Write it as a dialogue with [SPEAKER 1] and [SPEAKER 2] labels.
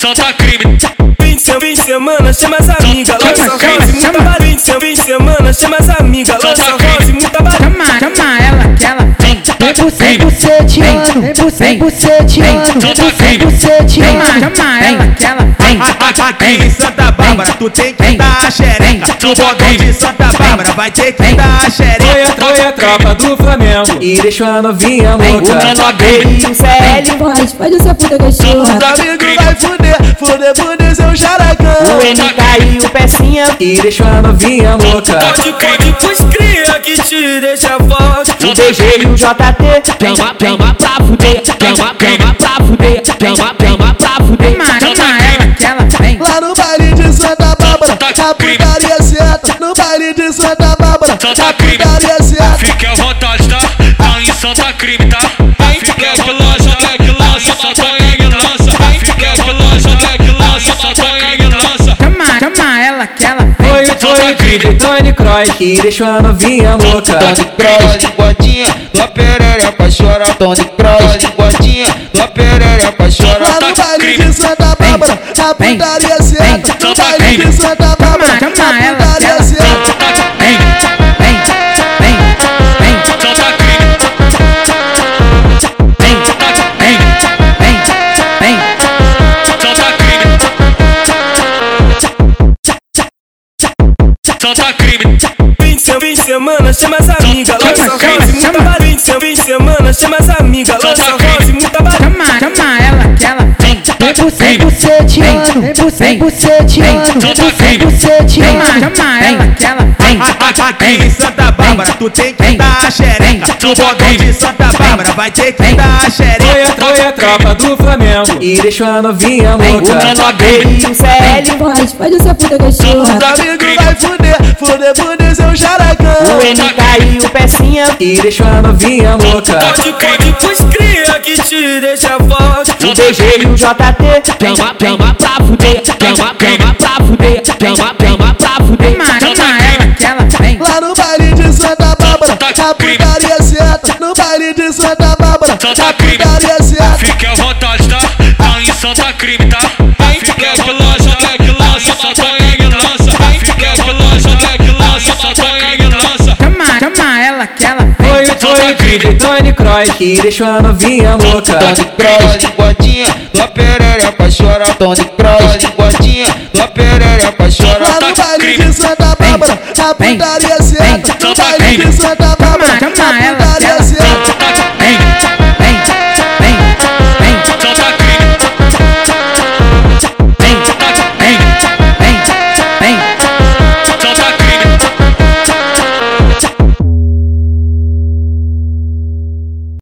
[SPEAKER 1] solta crime.
[SPEAKER 2] De fim de semana, chama as amigas, lança rosa e muita barulho. Fim de semana, chama as amigas, lança rosa e muita barulho.
[SPEAKER 3] Chama, chama ela que ela vem.
[SPEAKER 4] Vem. buceteando, vem buceteando, vem.
[SPEAKER 3] Chama, chama ela que ela vem.
[SPEAKER 5] Aqui em Santa Bárbara, tu tem que dar a xereca. No botão de Santa Bárbara, vai ter que dar a xereca.
[SPEAKER 6] Foi a tropa do Flamengo. E deixou a novinha
[SPEAKER 4] O
[SPEAKER 6] louca.
[SPEAKER 4] e o CL
[SPEAKER 7] Pode, pode ser puta cachorra.
[SPEAKER 5] O amigo vai fuder, fuder, fuder seu jaracão.
[SPEAKER 4] O MK e o Pecinha
[SPEAKER 6] E deixou a novinha louca.
[SPEAKER 2] Pros cria que te deixa forte.
[SPEAKER 4] O DG e o JT Chama, chama pra fuder Chama, chama pra fuder Chama, chama pra fuder
[SPEAKER 3] chama ela que ela vem.
[SPEAKER 5] Lá no baile de Santa Bárbara, a putaria certa. No baile de Santa Bárbara,
[SPEAKER 1] Solta
[SPEAKER 5] a
[SPEAKER 1] crime.
[SPEAKER 5] putaria certa.
[SPEAKER 1] Fique à vontade, tá? Tá em solta crime, tá? Fique à vontade, moleque, lança, solta gangue, lança.
[SPEAKER 6] Foi, de Tony Kroos que deixou a novinha louca.
[SPEAKER 8] Tony Cross de botinha, tua perereca chora. Tony Cross de botinha, tua perereca chora.
[SPEAKER 5] Lá no baile de Santa Bárbara, a putaria certa. No baile de Santa Bárbara, a
[SPEAKER 3] Chama, chama ela que
[SPEAKER 5] putaria certa.
[SPEAKER 1] Solta crime.
[SPEAKER 2] De fim de semana, chama as amigas, lança rosa e muita barulho. Fim de semana, chama as amigas, lança rosa e muita barulho.
[SPEAKER 3] Chama, chama ela que ela vem.
[SPEAKER 4] Vem buceteando, vem buceteando Vem buceteando
[SPEAKER 3] Chama, ela que ela vem.
[SPEAKER 5] Aqui em Santa Bárbara, tu tem que dar a xereca. No botão de Santa Bárbara, vai ter que dar a xereca.
[SPEAKER 6] Tropa do Flamengo. E deixou a novinha
[SPEAKER 4] O
[SPEAKER 6] louca.
[SPEAKER 4] menor B e o CL
[SPEAKER 7] Pode, pode ser puta cachorra.
[SPEAKER 5] O amigo vai fuder, fuder, fuder seu jaracão.
[SPEAKER 4] O MK e o Pecinha.
[SPEAKER 6] E deixou a novinha louca.
[SPEAKER 2] Pode, pode pros cria que te deixa forte.
[SPEAKER 4] O DG e o JT Chama, chama pra fuder. Chama, chama pra fuder. Chama, chama pra fuder.
[SPEAKER 3] Chama, ela que ela vem.
[SPEAKER 5] Lá no baile de Santa Bárbara, a putaria certa. No baile de Santa Bárbara, a putaria
[SPEAKER 1] crime, tá? Lança. Lança.
[SPEAKER 3] Chama, chama ela que ela.
[SPEAKER 6] Foi, foi o trio de Tony Kroos que deixou a novinha louca.
[SPEAKER 8] Tony Cross de botinha, tua perereca chora. Tony Cross de botinha.